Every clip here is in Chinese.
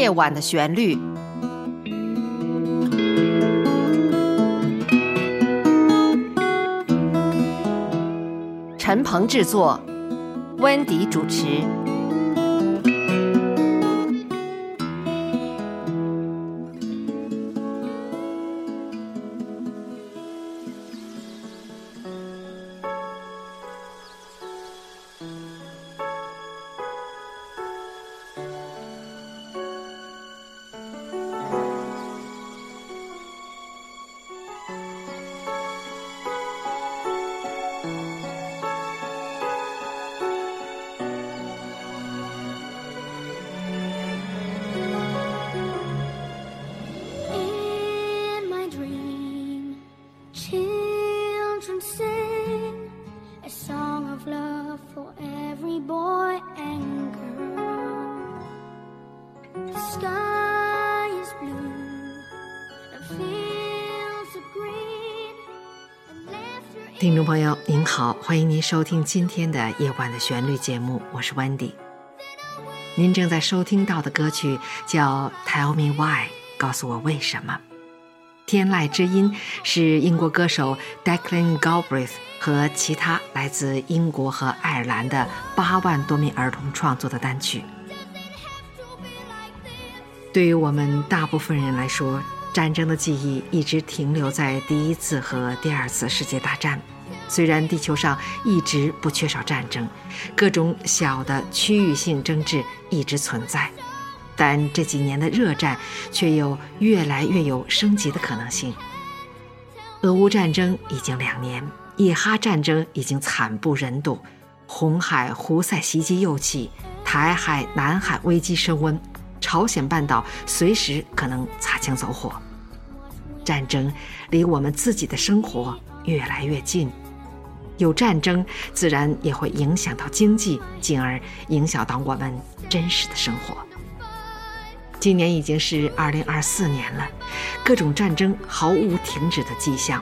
夜晚的旋律。陈鹏制作，温迪主持。听众朋友您好，欢迎您收听今天的《夜晚的旋律》节目，我是 Wendy。您正在收听到的歌曲叫《Tell Me Why》，告诉我为什么。天籁之音是英国歌手 Declan Galbraith 和其他来自英国和爱尔兰的八万多名儿童创作的单曲。对于我们大部分人来说，战争的记忆一直停留在第一次和第二次世界大战。虽然地球上一直不缺少战争，各种小的区域性争执一直存在，但这几年的热战却有越来越有升级的可能性。俄乌战争已经两年，以哈战争已经惨不忍睹，红海胡塞袭击又起，台海、南海危机升温，朝鲜半岛随时可能擦枪走火。战争离我们自己的生活越来越近，有战争自然也会影响到经济，进而影响到我们真实的生活。今年已经是二零二四年了，各种战争毫无停止的迹象。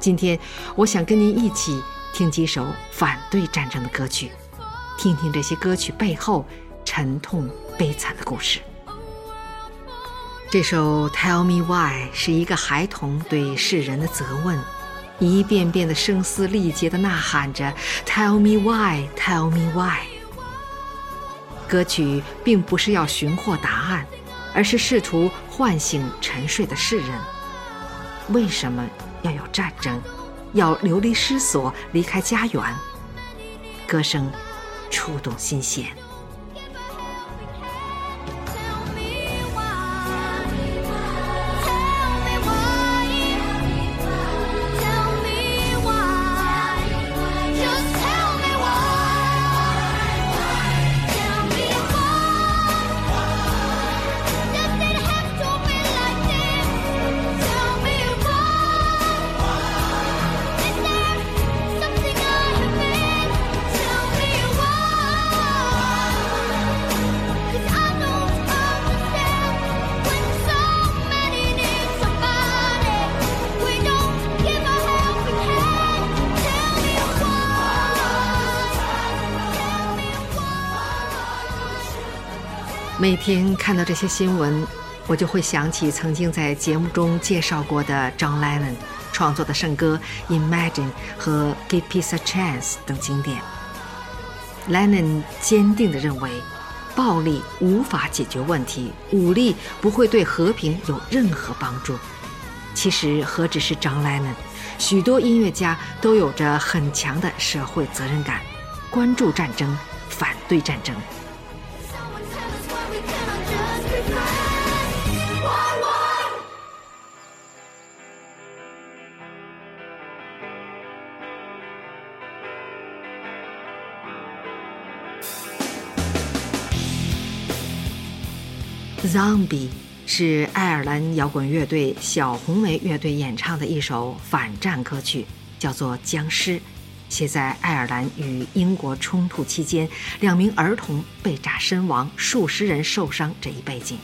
今天，我想跟您一起听几首反对战争的歌曲，听听这些歌曲背后沉痛悲惨的故事。这首《Tell Me Why》是一个孩童对世人的责问，一遍遍的声嘶力竭地呐喊着 “Tell me why, Tell me why”。歌曲并不是要寻获答案，而是试图唤醒沉睡的世人。为什么要有战争？要流离失所，离开家园？歌声触动心弦。每天看到这些新闻，我就会想起曾经在节目中介绍过的 John Lennon 创作的圣歌《Imagine》和《Give Peace a Chance》等经典。Lennon 坚定地认为，暴力无法解决问题，武力不会对和平有任何帮助。其实何止是 John Lennon，许多音乐家都有着很强的社会责任感，关注战争，反对战争。Zombie》是爱尔兰摇滚乐队小红莓乐队演唱的一首反战歌曲，叫做《僵尸》，写在爱尔兰与英国冲突期间，两名儿童被炸身亡，数十人受伤这一背景。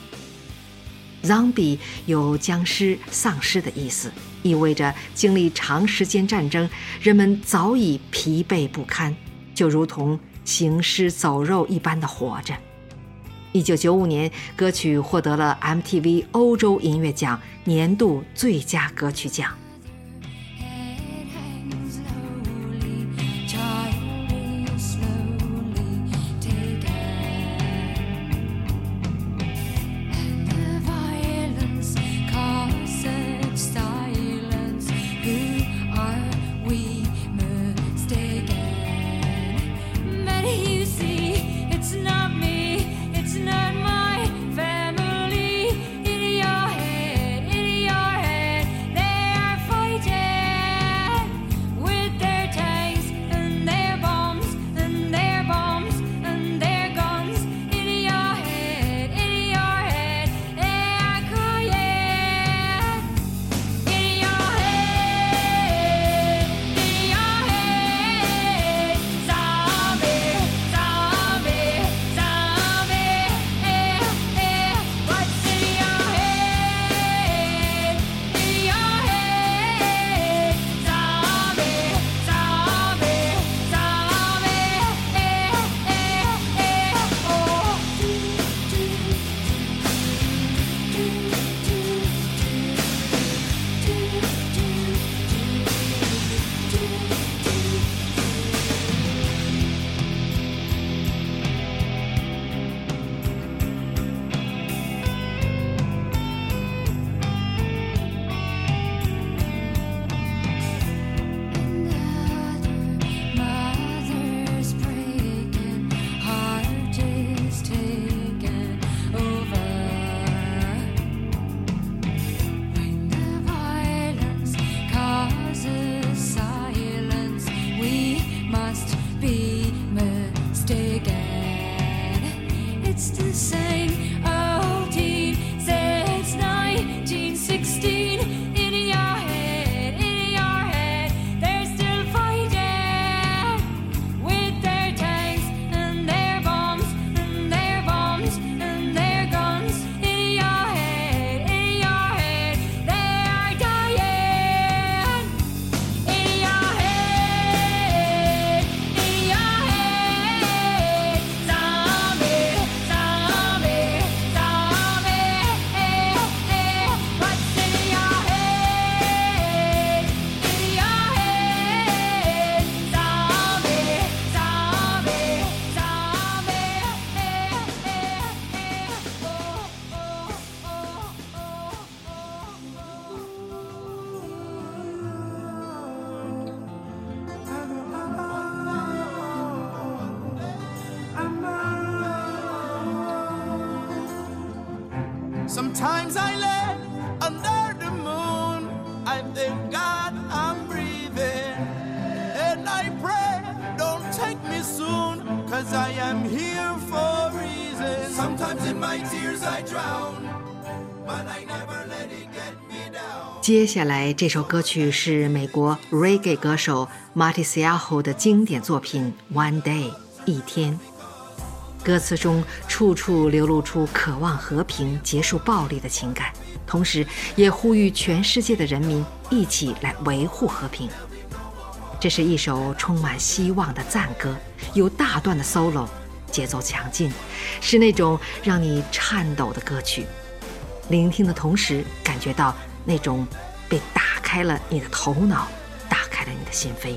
Zombie 有僵尸、丧尸的意思，意味着经历长时间战争，人们早已疲惫不堪，就如同行尸走肉一般的活着。一九九五年，歌曲获得了 MTV 欧洲音乐奖年度最佳歌曲奖。接下来这首歌曲是美国 reggae 歌手 Marty Siaho 的经典作品《One Day》一天。歌词中处处流露出渴望和平、结束暴力的情感，同时也呼吁全世界的人民一起来维护和平。这是一首充满希望的赞歌，有大段的 solo，节奏强劲，是那种让你颤抖的歌曲。聆听的同时，感觉到那种被打开了你的头脑，打开了你的心扉。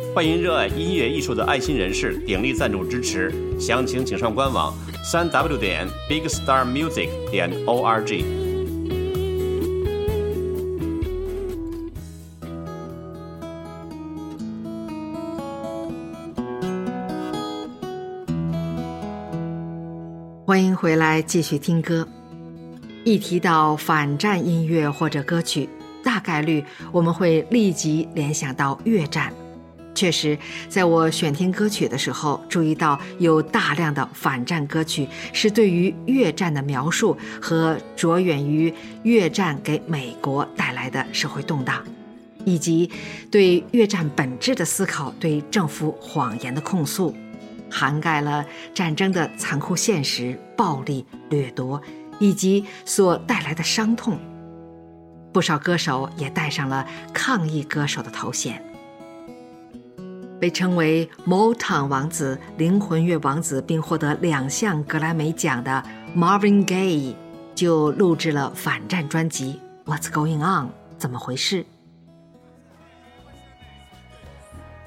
欢迎热爱音乐艺术的爱心人士鼎力赞助支持。详情请上官网：三 w 点 bigstarmusic 点 org。欢迎回来继续听歌。一提到反战音乐或者歌曲，大概率我们会立即联想到越战。确实，在我选听歌曲的时候，注意到有大量的反战歌曲是对于越战的描述和着眼于越战给美国带来的社会动荡，以及对越战本质的思考、对政府谎言的控诉，涵盖了战争的残酷现实、暴力、掠夺以及所带来的伤痛。不少歌手也戴上了抗议歌手的头衔。被称为 Motown 王子、灵魂乐王子，并获得两项格莱美奖的 Marvin Gaye 就录制了反战专辑《What's Going On》，怎么回事？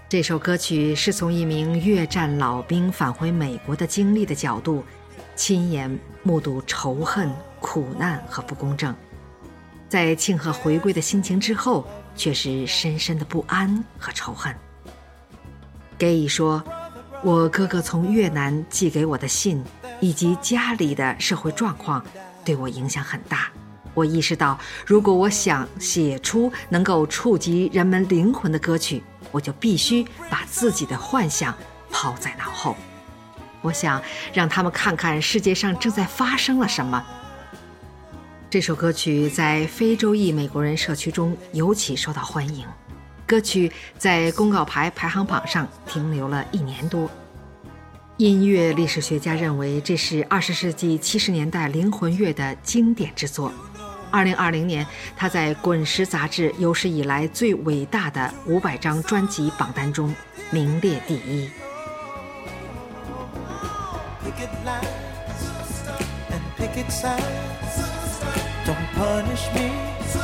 这首歌曲是从一名越战老兵返回美国的经历的角度，亲眼目睹仇恨、苦难和不公正，在庆贺回归的心情之后，却是深深的不安和仇恨。Gay 说：“我哥哥从越南寄给我的信，以及家里的社会状况，对我影响很大。我意识到，如果我想写出能够触及人们灵魂的歌曲，我就必须把自己的幻想抛在脑后。我想让他们看看世界上正在发生了什么。”这首歌曲在非洲裔美国人社区中尤其受到欢迎。歌曲在公告牌排行榜上停留了一年多。音乐历史学家认为这是二十世纪七十年代灵魂乐的经典之作。二零二零年，他在《滚石》杂志有史以来最伟大的五百张专辑榜单中名列第一。Don't punish me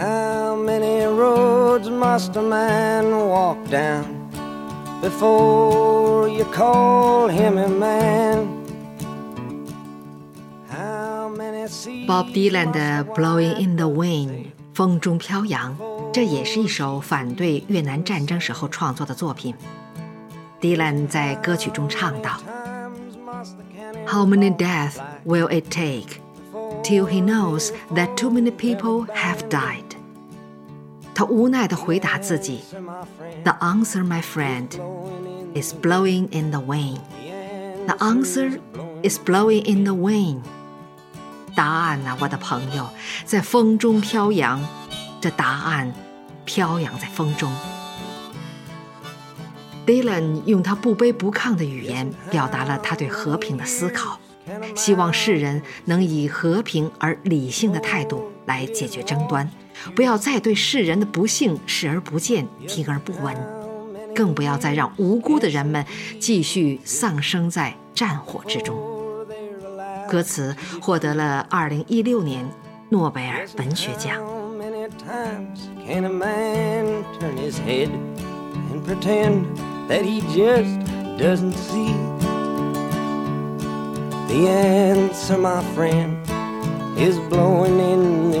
How many roads must a man walk down before you call him a man? How many seas Bob Dylan 的《Blowing in the Wind》风中飘扬，这也是一首反对越南战争时候创作的作品。Dylan 在歌曲中唱道 times must the cannon ：“How many deaths will it take till he knows that too many people have died？” 他无奈地回答自己：“The answer, my friend, is blowing in the wind. The answer is blowing in the wind.” 答案呐、我的朋友，在风中飘扬。这答案飘扬在风中。Dylan 用他不卑不亢的语言，表达了他对和平的思考，希望世人能以和平而理性的态度来解决争端，不要再对世人的不幸视而不见、听而不闻，更不要再让无辜的人们继续丧生在战火之中。歌词获得了2016年诺贝尔文学奖。The answer, my friend, is blowing in.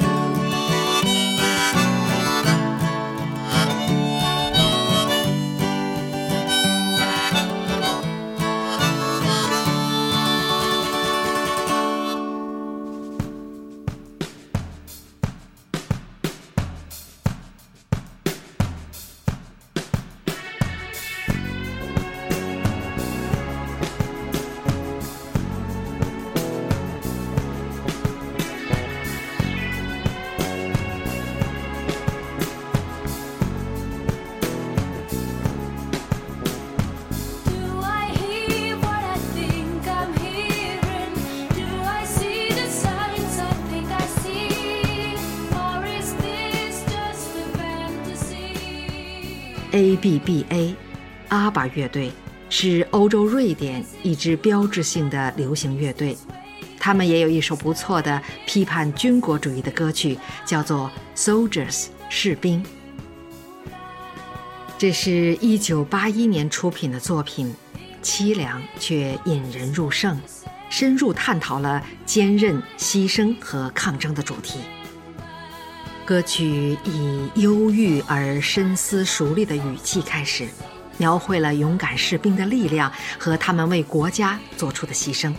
，ABBA，阿巴乐队是欧洲瑞典一支标志性的流行乐队。他们也有一首不错的批判军国主义的歌曲，叫做《Soldiers》士兵。这是一九八一年出品的作品，凄凉却引人入胜，深入探讨了坚韧、牺牲和抗争的主题。歌曲以忧郁而深思熟虑的语气开始，描绘了勇敢士兵的力量和他们为国家做出的牺牲，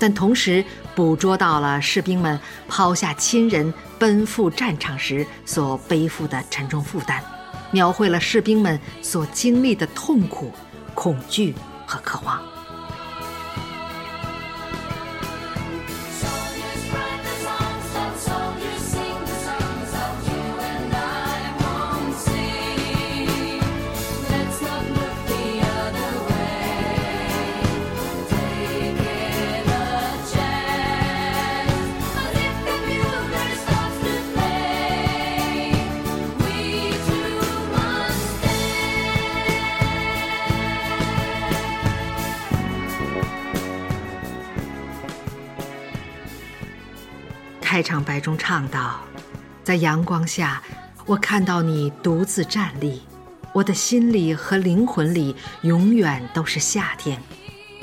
但同时捕捉到了士兵们抛下亲人奔赴战场时所背负的沉重负担，描绘了士兵们所经历的痛苦、恐惧和渴望。开场白中唱道：“在阳光下，我看到你独自站立，我的心里和灵魂里永远都是夏天，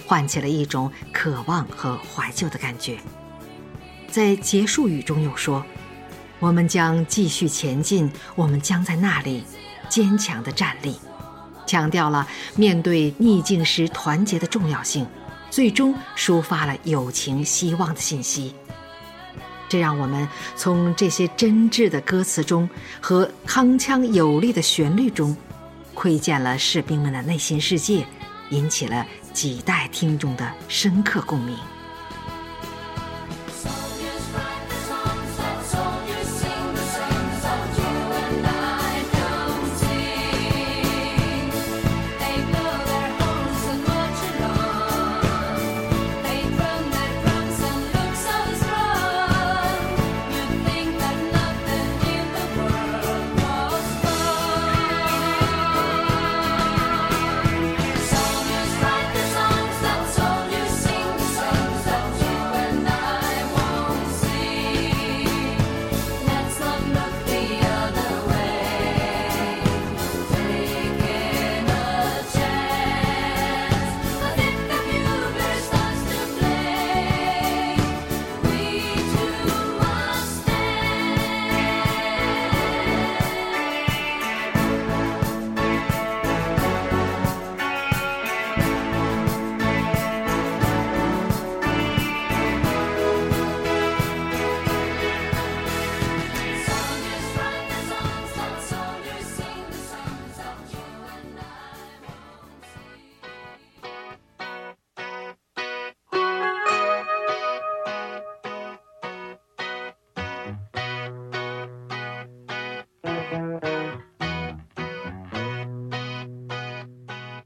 唤起了一种渴望和怀旧的感觉。”在结束语中又说：“我们将继续前进，我们将在那里坚强的站立。”强调了面对逆境时团结的重要性，最终抒发了友情、希望的信息。这让我们从这些真挚的歌词中和铿锵有力的旋律中，窥见了士兵们的内心世界，引起了几代听众的深刻共鸣。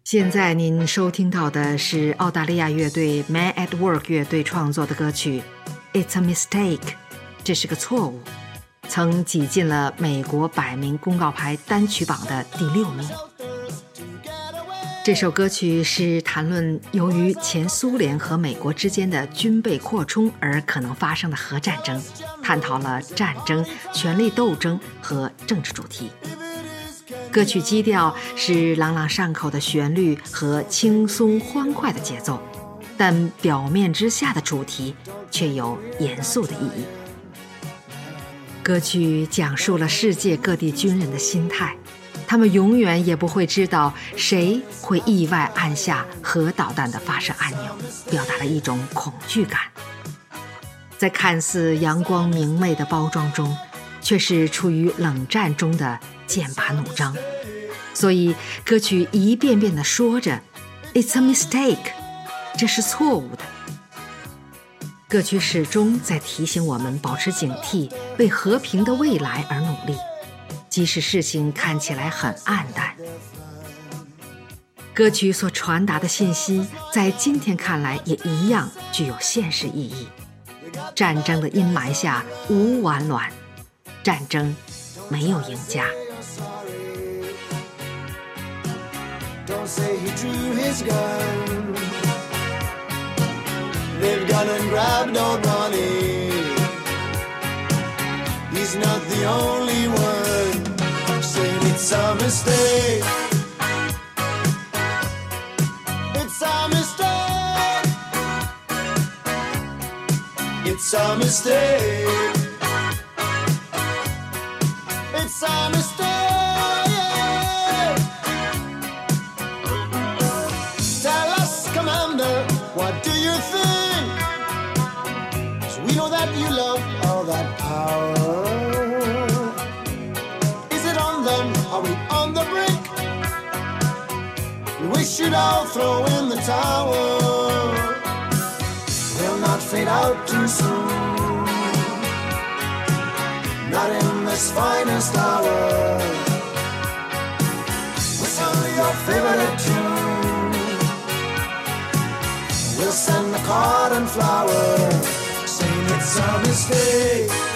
现在您收听到的是澳大利亚乐队 Man at Work 乐队创作的歌曲《It's a Mistake》，这是个错误，曾挤进了美国百名公告牌单曲榜的第六名。这首歌曲是谈论由于前苏联和美国之间的军备扩充而可能发生的核战争，探讨了战争、权力斗争和政治主题。歌曲基调是朗朗上口的旋律和轻松欢快的节奏，但表面之下的主题却有严肃的意义。歌曲讲述了世界各地军人的心态，他们永远也不会知道谁会意外按下核导弹的发射按钮，表达了一种恐惧感。在看似阳光明媚的包装中，却是处于冷战中的剑拔弩张。所以歌曲一遍遍地说着 “It's a mistake”，这是错误的。歌曲始终在提醒我们保持警惕，为和平的未来而努力，即使事情看起来很暗淡。歌曲所传达的信息，在今天看来也一样具有现实意义。战争的阴霾下无完卵，战争没有赢家。Don't say he drew his gun. They've gone and grabbed old Ronnie. He's not the only one saying it's a mistake. It's a mistake. It's a mistake. It's a mistake. Should all throw in the towel. We'll not fade out too soon. Not in this finest hour. Whistle your favorite tune. We'll send the card and flower, saying it's a mistake.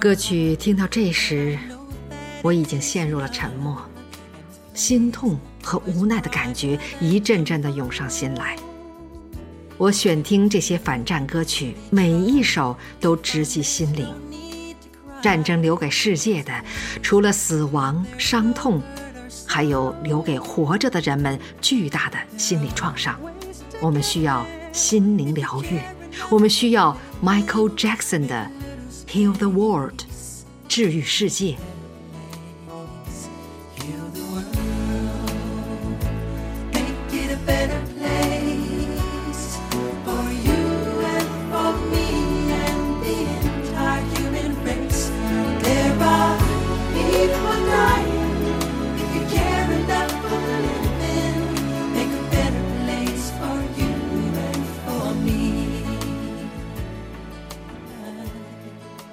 歌曲听到这时，我已经陷入了沉默，心痛和无奈的感觉一阵阵的涌上心来。我选听这些反战歌曲，每一首都直击心灵。战争留给世界的，除了死亡、伤痛，还有留给活着的人们巨大的心理创伤。我们需要心灵疗愈，我们需要 Michael Jackson 的《Heal the World》，治愈世界。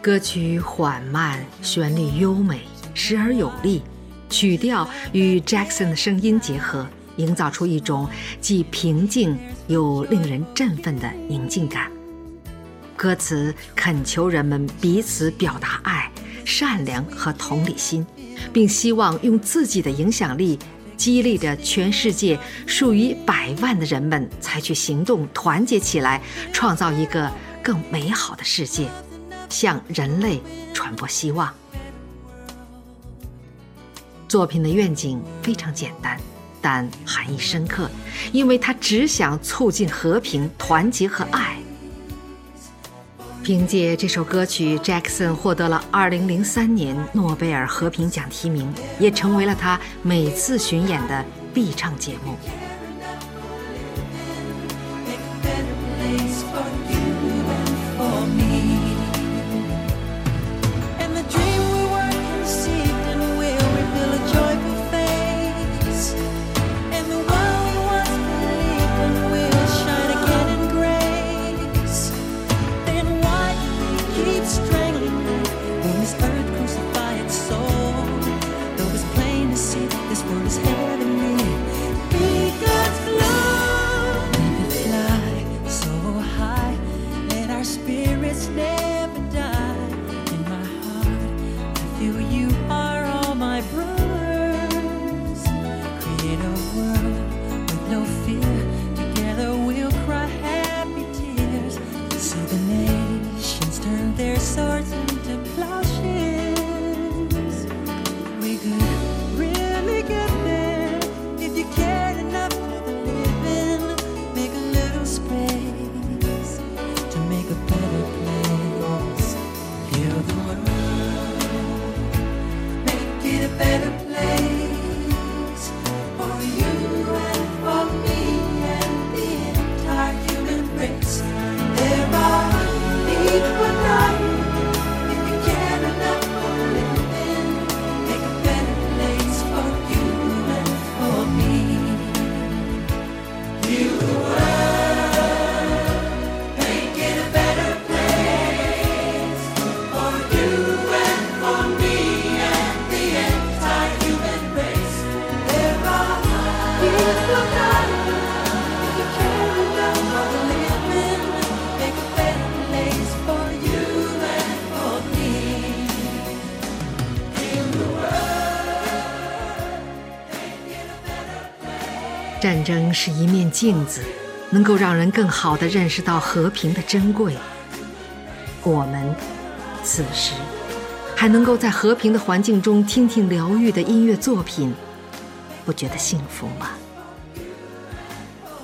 歌曲缓慢，旋律优美，时而有力，曲调与 Jackson 的声音结合，营造出一种既平静又令人振奋的宁静感。歌词恳求人们彼此表达爱、善良和同理心，并希望用自己的影响力激励着全世界数以百万的人们采取行动，团结起来，创造一个更美好的世界，向人类传播希望。作品的愿景非常简单，但含义深刻，因为它只想促进和平、团结和爱。凭借这首歌曲，Jackson 获得了2003年诺贝尔和平奖提名，也成为了他每次巡演的必唱节目。战争是一面镜子，能够让人更好地认识到和平的珍贵。我们此时还能够在和平的环境中听听疗愈的音乐作品，不觉得幸福吗？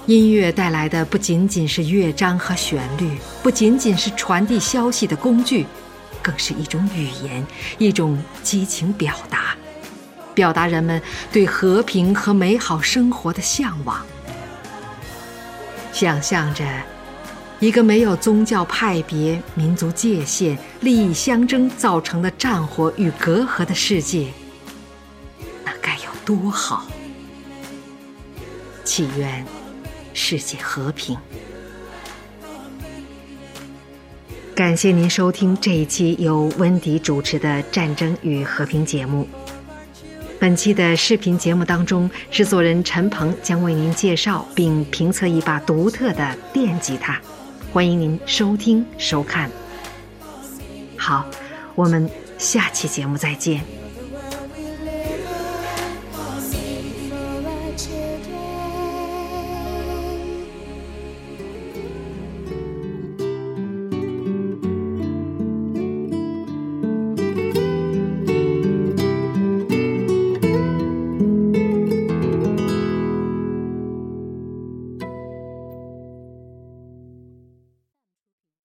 音乐带来的不仅仅是乐章和旋律，不仅仅是传递消息的工具，更是一种语言，一种激情表达。表达人们对和平和美好生活的向往。想象着一个没有宗教派别、民族界限、利益相争造成的战火与隔阂的世界，那该有多好！祈愿世界和平。感谢您收听这一期由温迪主持的《战争与和平》节目。本期的视频节目当中，制作人陈鹏将为您介绍并评测一把独特的电吉他，欢迎您收听收看。好，我们下期节目再见。